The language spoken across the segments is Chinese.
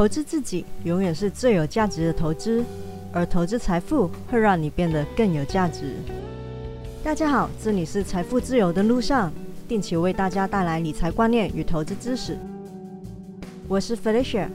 投资自己永远是最有价值的投资，而投资财富会让你变得更有价值。大家好，这里是财富自由的路上，定期为大家带来理财观念与投资知识。我是 Felicia。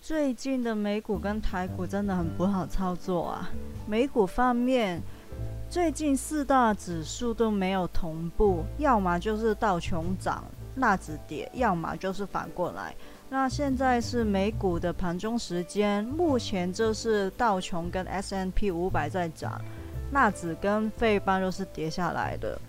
最近的美股跟台股真的很不好操作啊！美股方面，最近四大指数都没有同步，要么就是道琼涨。纳指跌，要么就是反过来。那现在是美股的盘中时间，目前就是道琼跟 S N P 五百在涨，纳指跟费班都是跌下来的。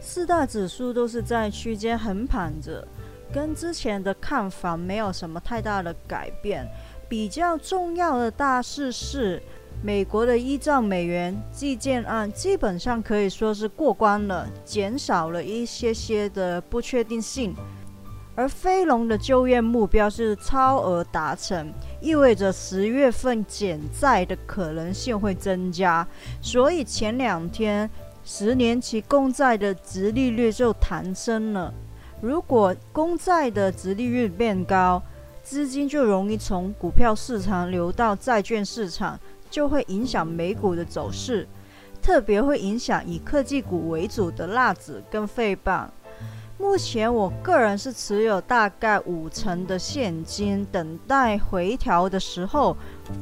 四大指数都是在区间横盘着，跟之前的看法没有什么太大的改变。比较重要的大事是。美国的依照美元计件案基本上可以说是过关了，减少了一些些的不确定性。而飞龙的就业目标是超额达成，意味着十月份减债的可能性会增加。所以前两天十年期公债的值利率就弹升了。如果公债的值利率变高，资金就容易从股票市场流到债券市场。就会影响美股的走势，特别会影响以科技股为主的辣子跟费棒。目前我个人是持有大概五成的现金，等待回调的时候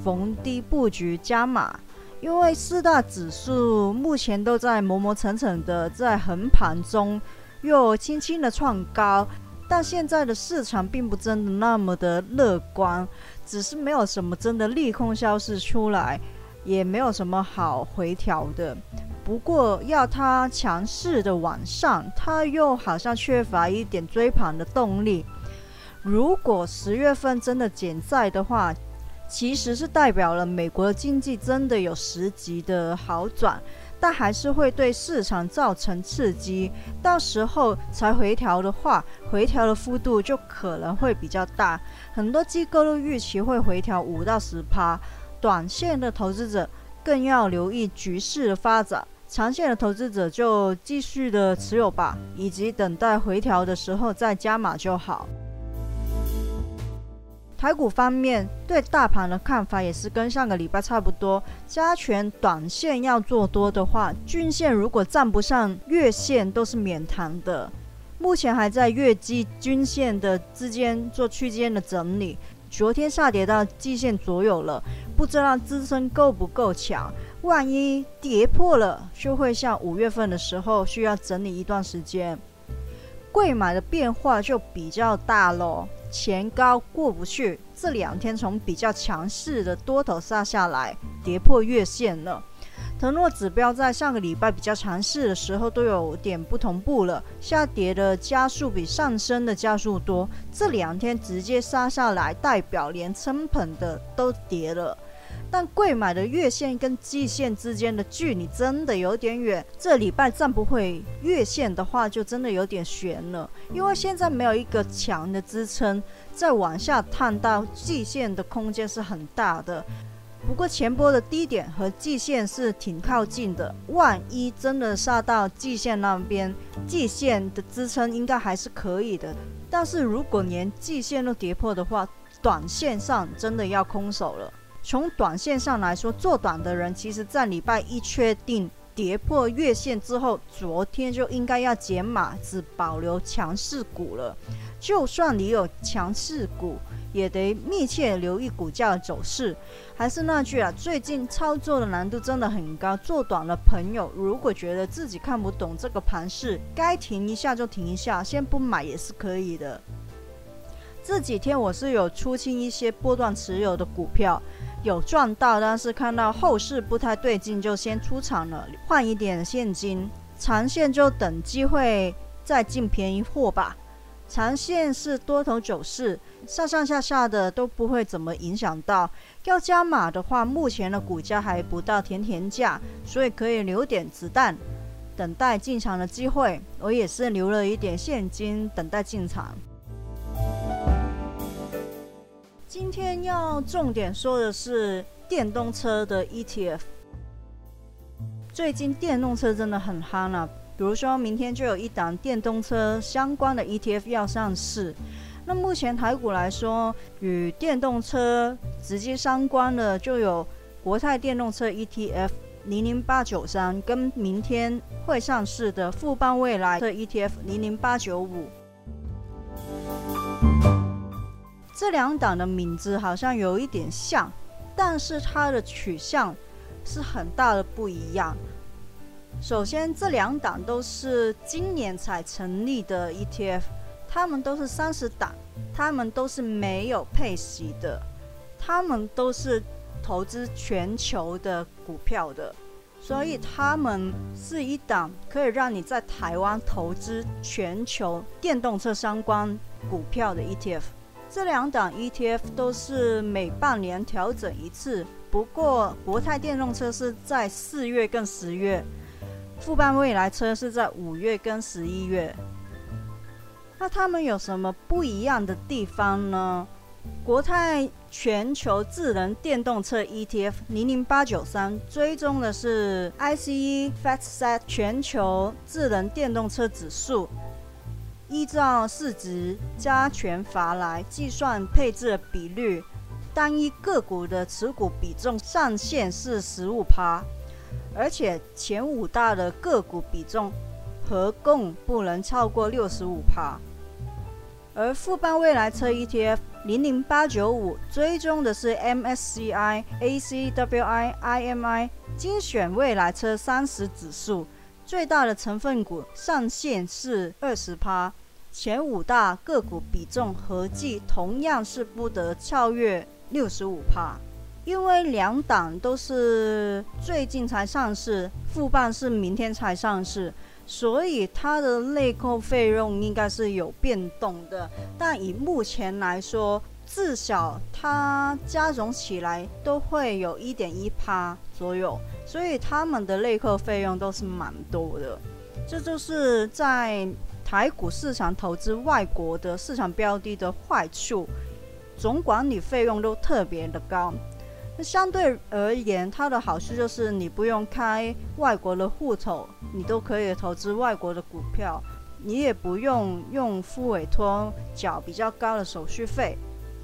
逢低布局加码。因为四大指数目前都在磨磨蹭蹭的在横盘中，又轻轻的创高，但现在的市场并不真的那么的乐观。只是没有什么真的利空消息出来，也没有什么好回调的。不过要它强势的往上，它又好像缺乏一点追盘的动力。如果十月份真的减债的话，其实是代表了美国的经济真的有十级的好转。但还是会对市场造成刺激，到时候才回调的话，回调的幅度就可能会比较大。很多机构都预期会回调五到十趴，短线的投资者更要留意局势的发展，长线的投资者就继续的持有吧，以及等待回调的时候再加码就好。台股方面对大盘的看法也是跟上个礼拜差不多，加权短线要做多的话，均线如果站不上月线都是免谈的。目前还在月季均线的之间做区间的整理，昨天下跌到季线左右了，不知道支撑够不够强，万一跌破了，就会像五月份的时候需要整理一段时间。贵买的变化就比较大喽。前高过不去，这两天从比较强势的多头杀下来，跌破月线了。腾诺指标在上个礼拜比较强势的时候都有点不同步了，下跌的加速比上升的加速多。这两天直接杀下来，代表连撑捧的都跌了。但贵买的月线跟季线之间的距离真的有点远，这礼拜站不回月线的话，就真的有点悬了。因为现在没有一个强的支撑，再往下探到季线的空间是很大的。不过前波的低点和季线是挺靠近的，万一真的杀到季线那边，季线的支撑应该还是可以的。但是如果连季线都跌破的话，短线上真的要空手了。从短线上来说，做短的人其实，在礼拜一确定跌破月线之后，昨天就应该要减码，只保留强势股了。就算你有强势股，也得密切留意股价的走势。还是那句啊，最近操作的难度真的很高。做短的朋友，如果觉得自己看不懂这个盘势，该停一下就停一下，先不买也是可以的。这几天我是有出清一些波段持有的股票。有赚到，但是看到后市不太对劲，就先出场了，换一点现金。长线就等机会再进便宜货吧。长线是多头走势，上上下下的都不会怎么影响到。要加码的话，目前的股价还不到甜甜价，所以可以留点子弹，等待进场的机会。我也是留了一点现金，等待进场。今天要重点说的是电动车的 ETF。最近电动车真的很夯啊，比如说明天就有一档电动车相关的 ETF 要上市。那目前台股来说，与电动车直接相关的就有国泰电动车 ETF 零零八九三，跟明天会上市的富邦未来的 ETF 零零八九五。这两档的名字好像有一点像，但是它的取向是很大的不一样。首先，这两档都是今年才成立的 ETF。他们都是三十档，他们都是没有配息的，他们都是投资全球的股票的，所以他们是一档可以让你在台湾投资全球电动车相关股票的 ETF。这两档 ETF 都是每半年调整一次，不过国泰电动车是在四月跟十月，富邦未来车是在五月跟十一月。那他们有什么不一样的地方呢？国泰全球智能电动车 ETF 零零八九三追踪的是 ICE FactSet 全球智能电动车指数，依照市值加权法来计算配置比率，单一个股的持股比重上限是十五趴，而且前五大的个股比重合共不能超过六十五趴。而富邦未来车 ETF 零零八九五追踪的是 MSCI ACWI IMI 精选未来车三十指数，最大的成分股上限是二十趴，前五大个股比重合计同样是不得超越六十五趴。因为两档都是最近才上市，富邦是明天才上市。所以它的内扣费用应该是有变动的，但以目前来说，至少它加总起来都会有一点一趴左右，所以他们的内扣费用都是蛮多的。这就是在台股市场投资外国的市场标的的坏处，总管理费用都特别的高。那相对而言，它的好处就是你不用开外国的户头，你都可以投资外国的股票，你也不用用副委托缴比较高的手续费，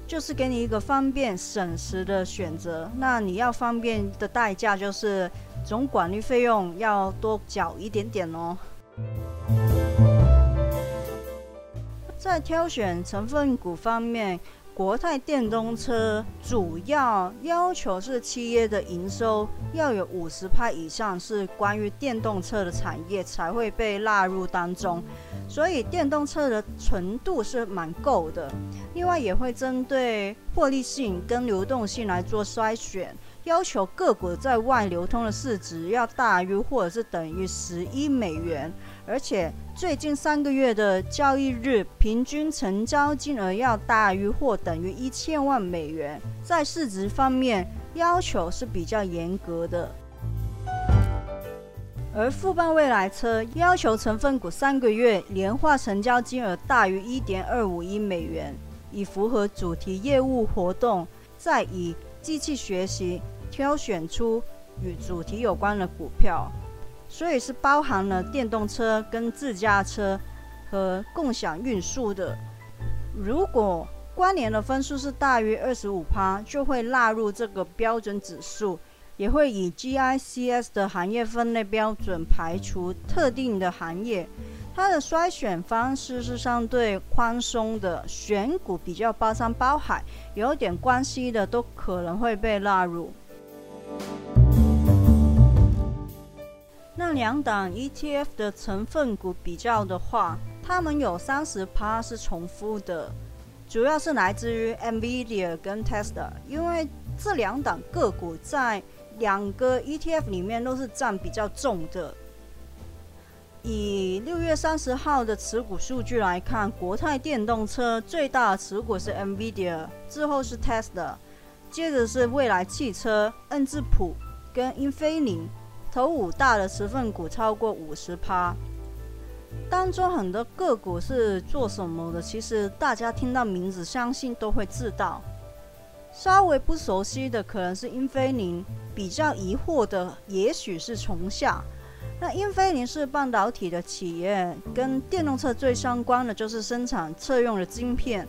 就是给你一个方便省时的选择。那你要方便的代价就是总管理费用要多缴一点点哦。在挑选成分股方面。国泰电动车主要要求是企业的营收要有五十派以上是关于电动车的产业才会被纳入当中，所以电动车的纯度是蛮够的。另外也会针对获利性跟流动性来做筛选，要求个股在外流通的市值要大于或者是等于十亿美元。而且最近三个月的交易日平均成交金额要大于或等于一千万美元，在市值方面要求是比较严格的。而富邦未来车要求成分股三个月年化成交金额大于一点二五亿美元，以符合主题业务活动，再以机器学习挑选出与主题有关的股票。所以是包含了电动车、跟自驾车和共享运输的。如果关联的分数是大于二十五趴，就会纳入这个标准指数，也会以 GICS 的行业分类标准排除特定的行业。它的筛选方式是相对宽松的，选股比较包山包海，有点关系的都可能会被纳入。那两档 ETF 的成分股比较的话，它们有三十趴是重复的，主要是来自于 Nvidia 跟 Tesla，因为这两档个股在两个 ETF 里面都是占比较重的。以六月三十号的持股数据来看，国泰电动车最大持股是 Nvidia，之后是 Tesla，接着是蔚来汽车、恩智浦跟英飞凌。头五大的成分股超过五十趴，当中很多个股是做什么的？其实大家听到名字，相信都会知道。稍微不熟悉的可能是英飞凌，比较疑惑的也许是重下。那英飞凌是半导体的企业，跟电动车最相关的就是生产车用的晶片，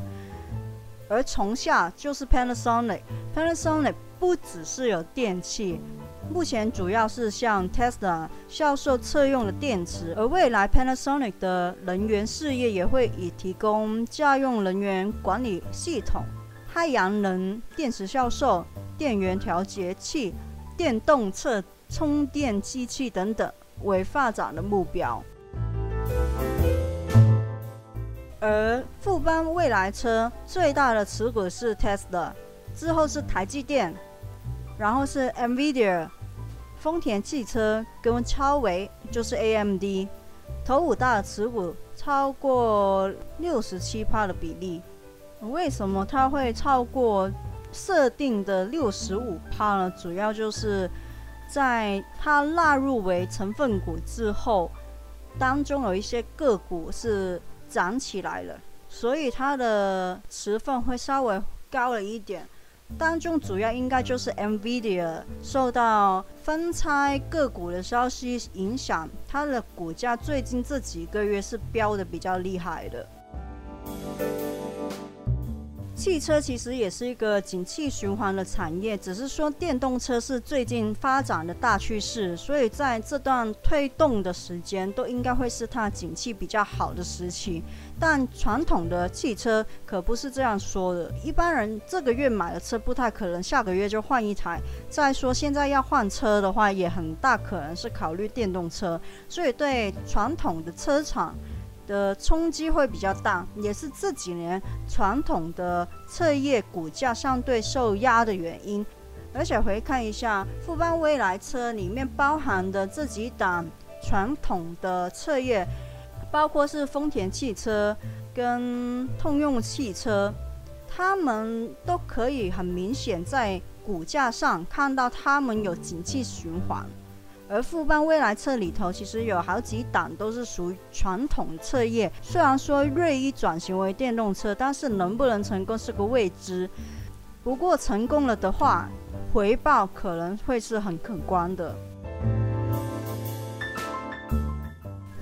而从下就是 Panasonic。Panasonic 不只是有电器，目前主要是向 Tesla 销售车用的电池，而未来 Panasonic 的能源事业也会以提供家用能源管理系统、太阳能电池销售、电源调节器、电动车充电机器等等。为发展的目标，而富邦未来车最大的持股是 Tesla，之后是台积电，然后是 Nvidia、丰田汽车跟超维，就是 AMD，头五大持股超过六十七趴的比例。为什么它会超过设定的六十五趴呢？主要就是。在它纳入为成分股之后，当中有一些个股是涨起来了，所以它的持份会稍微高了一点。当中主要应该就是 Nvidia 受到分拆个股的消息影响，它的股价最近这几个月是飙的比较厉害的。汽车其实也是一个景气循环的产业，只是说电动车是最近发展的大趋势，所以在这段推动的时间都应该会是它景气比较好的时期。但传统的汽车可不是这样说的，一般人这个月买了车，不太可能下个月就换一台。再说现在要换车的话，也很大可能是考虑电动车，所以对传统的车厂。的冲击会比较大，也是这几年传统的车业股价相对受压的原因。而且回看一下富邦未来车里面包含的这几档传统的车业，包括是丰田汽车跟通用汽车，他们都可以很明显在股价上看到他们有景气循环。而富邦未来车里头，其实有好几档都是属于传统车业。虽然说锐意转型为电动车，但是能不能成功是个未知。不过成功了的话，回报可能会是很可观的。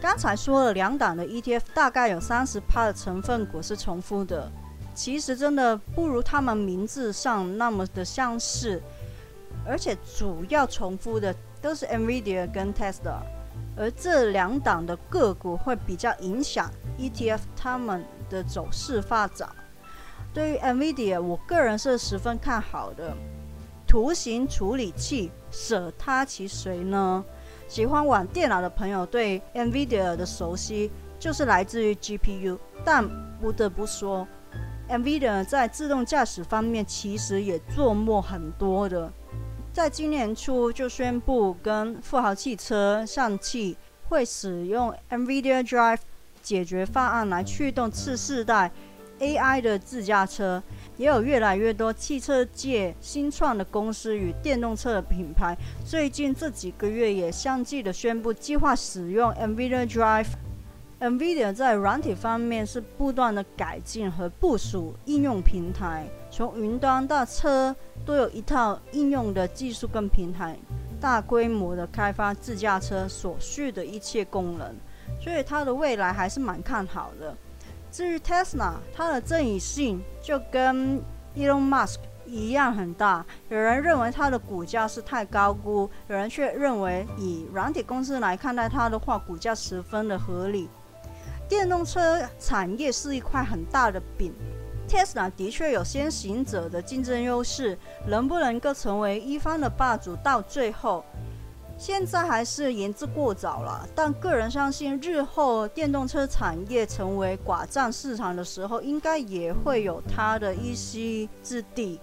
刚才说了两档的 ETF，大概有三十趴的成分股是重复的。其实真的不如他们名字上那么的相似，而且主要重复的。都是 Nvidia 跟 Tesla，而这两档的个股会比较影响 ETF 他们的走势发展。对于 Nvidia，我个人是十分看好的。图形处理器舍它其谁呢？喜欢玩电脑的朋友对 Nvidia 的熟悉就是来自于 GPU，但不得不说，Nvidia 在自动驾驶方面其实也做墨很多的。在今年初就宣布跟富豪汽车、上汽会使用 NVIDIA Drive 解决方案来驱动次世代 AI 的自驾车，也有越来越多汽车界新创的公司与电动车的品牌，最近这几个月也相继的宣布计划使用 NVIDIA Drive。NVIDIA 在软体方面是不断的改进和部署应用平台，从云端到车都有一套应用的技术跟平台，大规模的开发自驾车所需的一切功能，所以它的未来还是蛮看好的。至于 Tesla，它的争议性就跟 Elon Musk 一样很大，有人认为它的股价是太高估，有人却认为以软体公司来看待它的话，股价十分的合理。电动车产业是一块很大的饼，Tesla 的确有先行者的竞争优势，能不能够成为一方的霸主，到最后，现在还是言之过早了。但个人相信，日后电动车产业成为寡占市场的时候，应该也会有它的一席之地。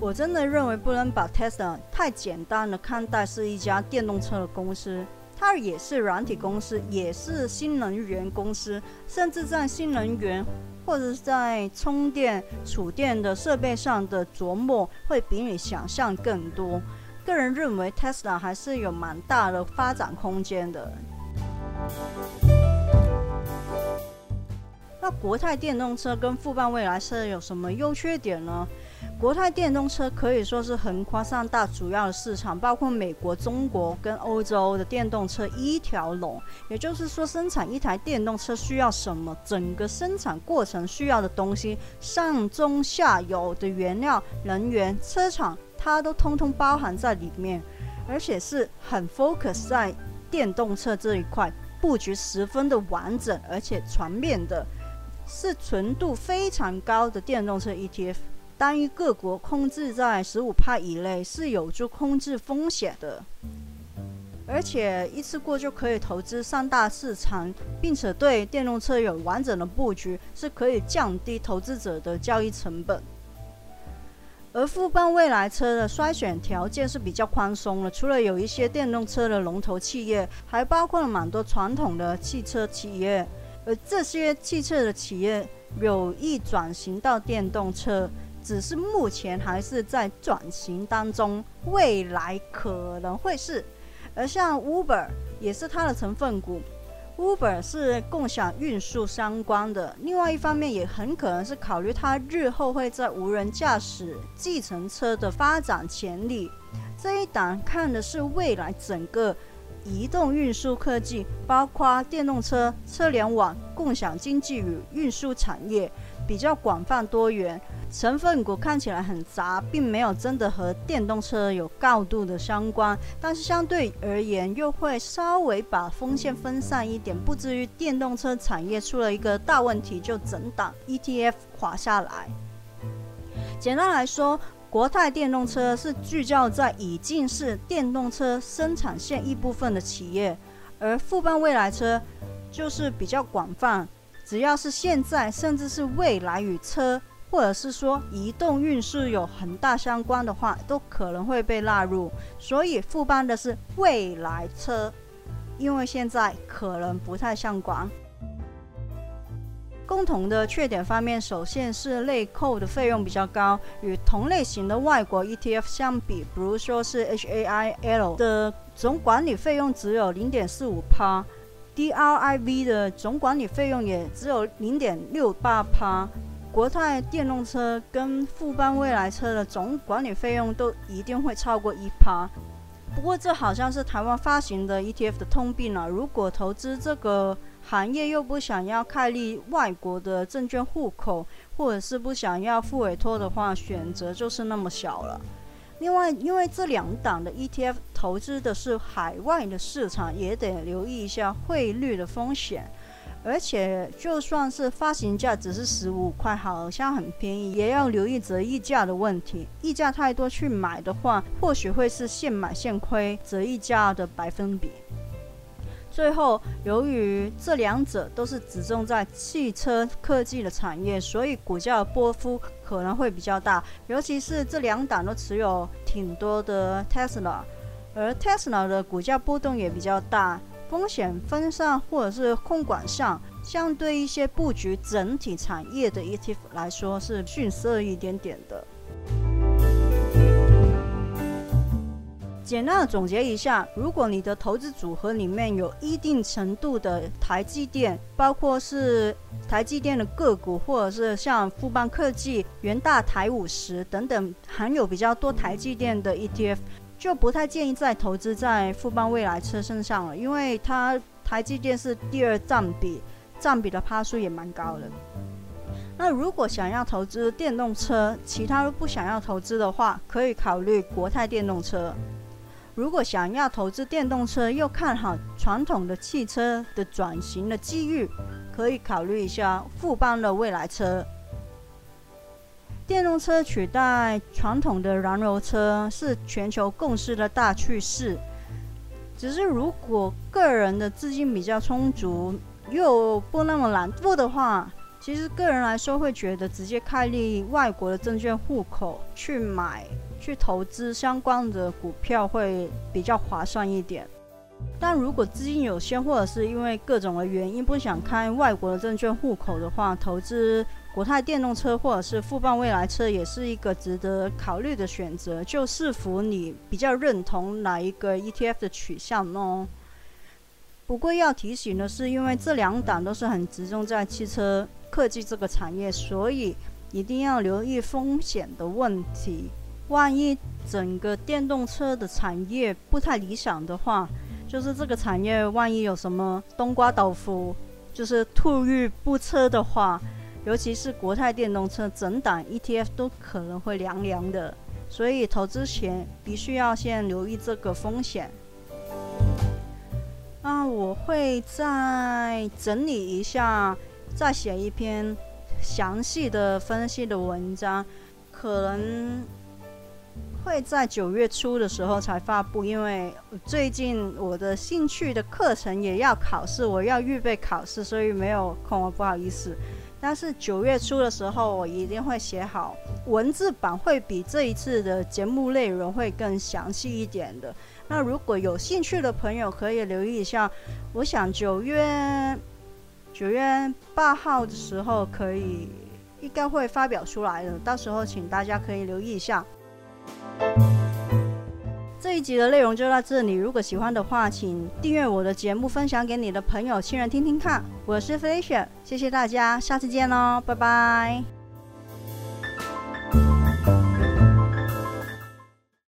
我真的认为不能把 Tesla 太简单的看待是一家电动车的公司。它也是软体公司，也是新能源公司，甚至在新能源或者是在充电储电的设备上的琢磨，会比你想象更多。个人认为，Tesla 还是有蛮大的发展空间的。那国泰电动车跟富邦未来车有什么优缺点呢？国泰电动车可以说是横跨三大主要的市场，包括美国、中国跟欧洲的电动车一条龙。也就是说，生产一台电动车需要什么，整个生产过程需要的东西，上中下游的原料、能源、车厂，它都通通包含在里面，而且是很 focus 在电动车这一块，布局十分的完整，而且全面的。是纯度非常高的电动车 ETF，单一各国控制在十五帕以内是有助控制风险的，而且一次过就可以投资三大市场，并且对电动车有完整的布局，是可以降低投资者的交易成本。而富邦未来车的筛选条件是比较宽松的，除了有一些电动车的龙头企业，还包括了蛮多传统的汽车企业。而这些汽车的企业有意转型到电动车，只是目前还是在转型当中，未来可能会是。而像 Uber 也是它的成分股，Uber 是共享运输相关的，另外一方面也很可能是考虑它日后会在无人驾驶计程车的发展潜力。这一档看的是未来整个。移动运输科技包括电动车、车联网、共享经济与运输产业，比较广泛多元。成分股看起来很杂，并没有真的和电动车有高度的相关，但是相对而言，又会稍微把风险分散一点，不至于电动车产业出了一个大问题就整档 ETF 滑下来。简单来说。国泰电动车是聚焦在已经是电动车生产线一部分的企业，而富邦未来车就是比较广泛，只要是现在甚至是未来与车，或者是说移动运输有很大相关的话，都可能会被纳入。所以富邦的是未来车，因为现在可能不太相关。共同的缺点方面，首先是内扣的费用比较高，与同类型的外国 ETF 相比，比如说是 HAIL 的总管理费用只有零点四五趴，DRIV 的总管理费用也只有零点六八趴，国泰电动车跟富邦未来车的总管理费用都一定会超过一趴。不过这好像是台湾发行的 ETF 的通病了，如果投资这个。行业又不想要开立外国的证券户口，或者是不想要付委托的话，选择就是那么小了。另外，因为这两档的 ETF 投资的是海外的市场，也得留意一下汇率的风险。而且，就算是发行价只是十五块，好像很便宜，也要留意折溢价的问题。溢价太多去买的话，或许会是现买现亏，折溢价的百分比。最后，由于这两者都是集中在汽车科技的产业，所以股价的波幅可能会比较大。尤其是这两档都持有挺多的 Tesla，而 Tesla 的股价波动也比较大，风险分散或者是控管上，相对一些布局整体产业的 ETF 来说是逊色一点点的。简单的总结一下，如果你的投资组合里面有一定程度的台积电，包括是台积电的个股，或者是像富邦科技、元大台五十等等含有比较多台积电的 ETF，就不太建议再投资在富邦未来车身上了，因为它台积电是第二占比，占比的趴数也蛮高的。那如果想要投资电动车，其他都不想要投资的话，可以考虑国泰电动车。如果想要投资电动车，又看好传统的汽车的转型的机遇，可以考虑一下富邦的未来车。电动车取代传统的燃油车是全球共识的大趋势。只是如果个人的资金比较充足，又不那么懒惰的话，其实个人来说会觉得直接开立外国的证券户口去买。去投资相关的股票会比较划算一点，但如果资金有限，或者是因为各种的原因不想开外国的证券户口的话，投资国泰电动车或者是富邦未来车也是一个值得考虑的选择，就视乎你比较认同哪一个 ETF 的取向呢。不过要提醒的是，因为这两档都是很集中在汽车科技这个产业，所以。一定要留意风险的问题。万一整个电动车的产业不太理想的话，就是这个产业万一有什么冬瓜豆腐，就是兔遇不测的话，尤其是国泰电动车整档 ETF 都可能会凉凉的。所以投资前必须要先留意这个风险。那我会再整理一下，再写一篇详细的分析的文章，可能会在九月初的时候才发布，因为最近我的兴趣的课程也要考试，我要预备考试，所以没有空，不好意思。但是九月初的时候，我一定会写好文字版，会比这一次的节目内容会更详细一点的。那如果有兴趣的朋友，可以留意一下。我想九月九月八号的时候，可以应该会发表出来的，到时候请大家可以留意一下。这一集的内容就到这里。如果喜欢的话，请订阅我的节目，分享给你的朋友、亲人听听看。我是 Felicia，谢谢大家，下次见喽，拜拜。